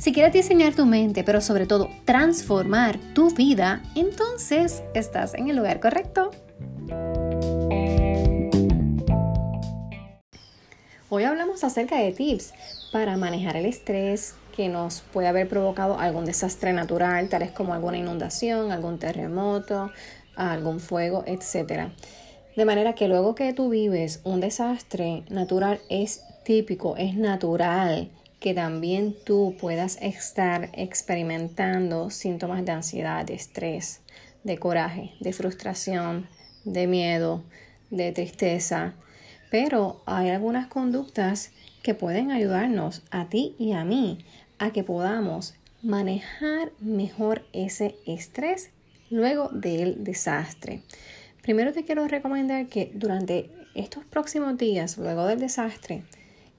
Si quieres diseñar tu mente, pero sobre todo transformar tu vida, entonces estás en el lugar correcto. Hoy hablamos acerca de tips para manejar el estrés que nos puede haber provocado algún desastre natural, tales como alguna inundación, algún terremoto, algún fuego, etc. De manera que luego que tú vives un desastre natural es típico, es natural que también tú puedas estar experimentando síntomas de ansiedad, de estrés, de coraje, de frustración, de miedo, de tristeza. Pero hay algunas conductas que pueden ayudarnos a ti y a mí a que podamos manejar mejor ese estrés luego del desastre. Primero te quiero recomendar que durante estos próximos días, luego del desastre,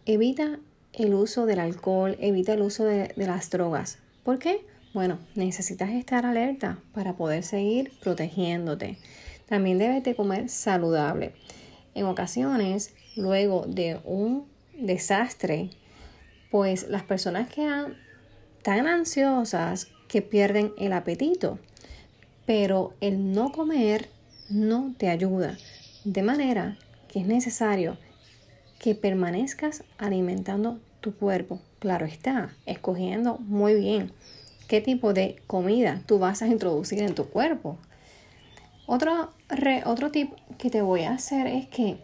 evita el uso del alcohol, evita el uso de, las drogas. ¿Por qué? Bueno, necesitas estar alerta para poder seguir protegiéndote. También debes de comer saludable. En ocasiones, luego de un desastre, pues las personas quedan tan ansiosas que pierden el apetito. Pero el no comer no te ayuda. De manera que es necesario que permanezcas alimentando tu cuerpo. Claro está, escogiendo muy bien qué tipo de comida tú vas a introducir en tu cuerpo. Otro, otro tip que te voy a hacer es que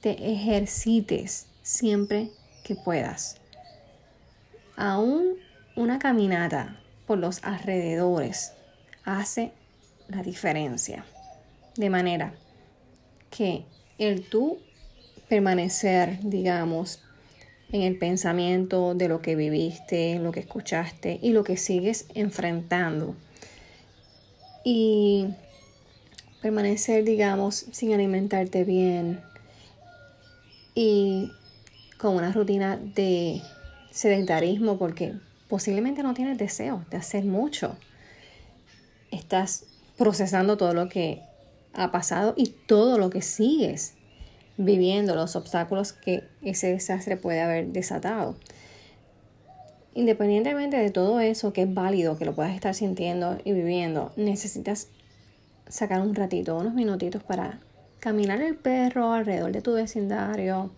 te ejercites siempre que puedas. Aún una caminata por los alrededores hace la diferencia. De manera que el tú permanecer, digamos, en el pensamiento de lo que viviste, lo que escuchaste y lo que sigues enfrentando. Y permanecer, digamos, sin alimentarte bien y con una rutina de sedentarismo porque posiblemente no tienes deseo de hacer mucho. Estás procesando todo lo que ha pasado y todo lo que sigues viviendo los obstáculos que ese desastre puede haber desatado. Independientemente de todo eso que es válido, que lo puedas estar sintiendo y viviendo, necesitas sacar un ratito, unos minutitos para caminar el perro alrededor de tu vecindario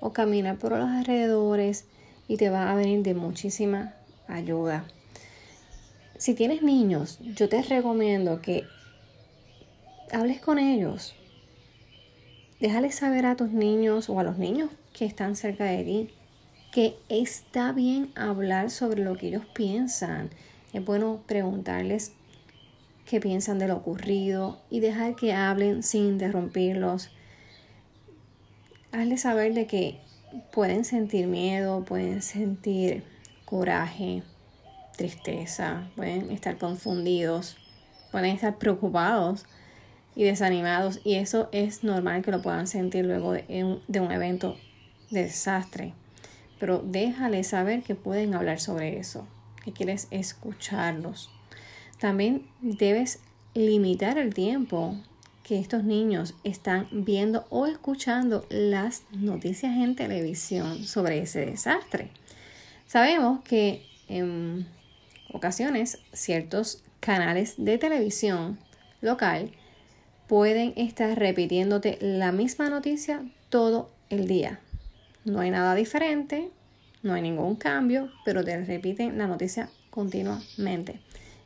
o caminar por los alrededores y te va a venir de muchísima ayuda. Si tienes niños, yo te recomiendo que hables con ellos, Déjale saber a tus niños o a los niños que están cerca de ti que está bien hablar sobre lo que ellos piensan. Es bueno preguntarles qué piensan de lo ocurrido y dejar que hablen sin interrumpirlos. Hazle saber de que pueden sentir miedo, pueden sentir coraje, tristeza, pueden estar confundidos, pueden estar preocupados y desanimados y eso es normal que lo puedan sentir luego de un, de un evento de desastre. Pero déjales saber que pueden hablar sobre eso, que quieres escucharlos. También debes limitar el tiempo que estos niños están viendo o escuchando las noticias en televisión sobre ese desastre. Sabemos que en ocasiones ciertos canales de televisión local pueden estar repitiéndote la misma noticia todo el día. No hay nada diferente, no hay ningún cambio, pero te repiten la noticia continuamente.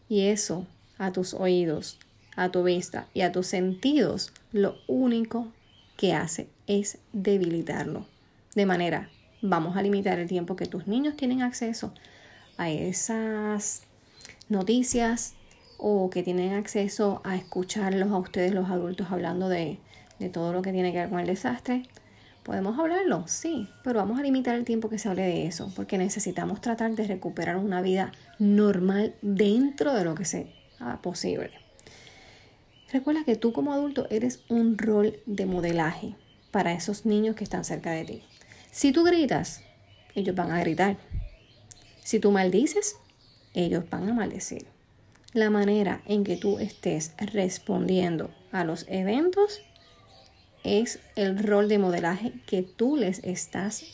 Y eso a tus oídos, a tu vista y a tus sentidos, lo único que hace es debilitarlo. De manera, vamos a limitar el tiempo que tus niños tienen acceso a esas noticias, o que tienen acceso a escucharlos a ustedes los adultos hablando de, de todo lo que tiene que ver con el desastre, ¿Podemos hablarlo? Sí, pero vamos a limitar el tiempo que se hable de eso, porque necesitamos tratar de recuperar una vida normal dentro de lo que sea posible. Recuerda que tú como adulto eres un rol de modelaje para esos niños que están cerca de ti. Si tú gritas, ellos van a gritar. Si tú maldices, ellos van a maldecir. La manera en que tú estés respondiendo a los eventos es el rol de modelaje que tú les estás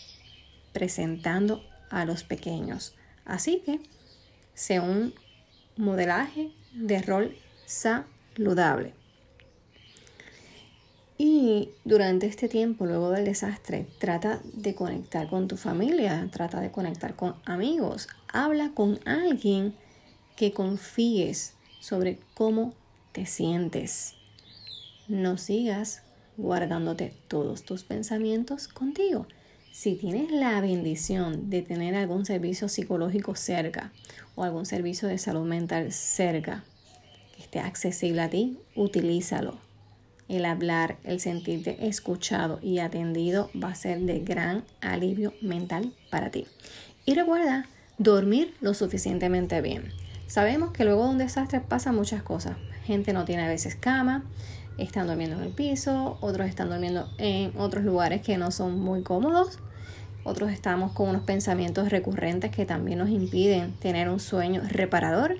presentando a los pequeños. Así que sea un modelaje de rol saludable. Y durante este tiempo, luego del desastre, trata de conectar con tu familia, trata de conectar con amigos, habla con alguien que confíes sobre cómo te sientes. No sigas guardándote todos tus pensamientos contigo. Si tienes la bendición de tener algún servicio psicológico cerca o algún servicio de salud mental cerca que esté accesible a ti, utilízalo. El hablar, el sentirte escuchado y atendido va a ser de gran alivio mental para ti. Y recuerda, dormir lo suficientemente bien. Sabemos que luego de un desastre pasan muchas cosas. Gente no tiene a veces cama, están durmiendo en el piso, otros están durmiendo en otros lugares que no son muy cómodos, otros estamos con unos pensamientos recurrentes que también nos impiden tener un sueño reparador,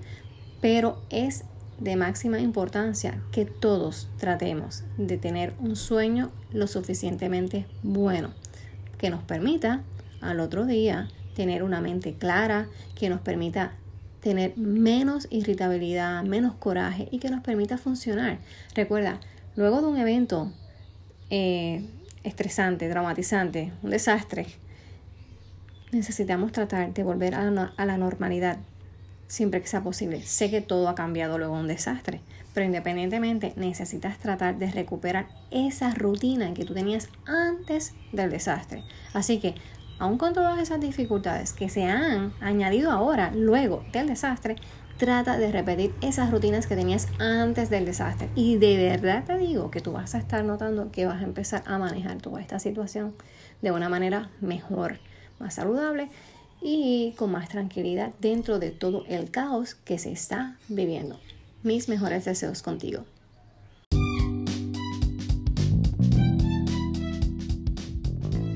pero es de máxima importancia que todos tratemos de tener un sueño lo suficientemente bueno que nos permita al otro día tener una mente clara, que nos permita tener menos irritabilidad, menos coraje y que nos permita funcionar. Recuerda, luego de un evento eh, estresante, traumatizante, un desastre, necesitamos tratar de volver a la, a la normalidad siempre que sea posible. Sé que todo ha cambiado luego de un desastre, pero independientemente necesitas tratar de recuperar esa rutina que tú tenías antes del desastre. Así que aun con todas esas dificultades que se han añadido ahora, luego del desastre, trata de repetir esas rutinas que tenías antes del desastre. Y de verdad te digo que tú vas a estar notando que vas a empezar a manejar toda esta situación de una manera mejor, más saludable y con más tranquilidad dentro de todo el caos que se está viviendo. Mis mejores deseos contigo.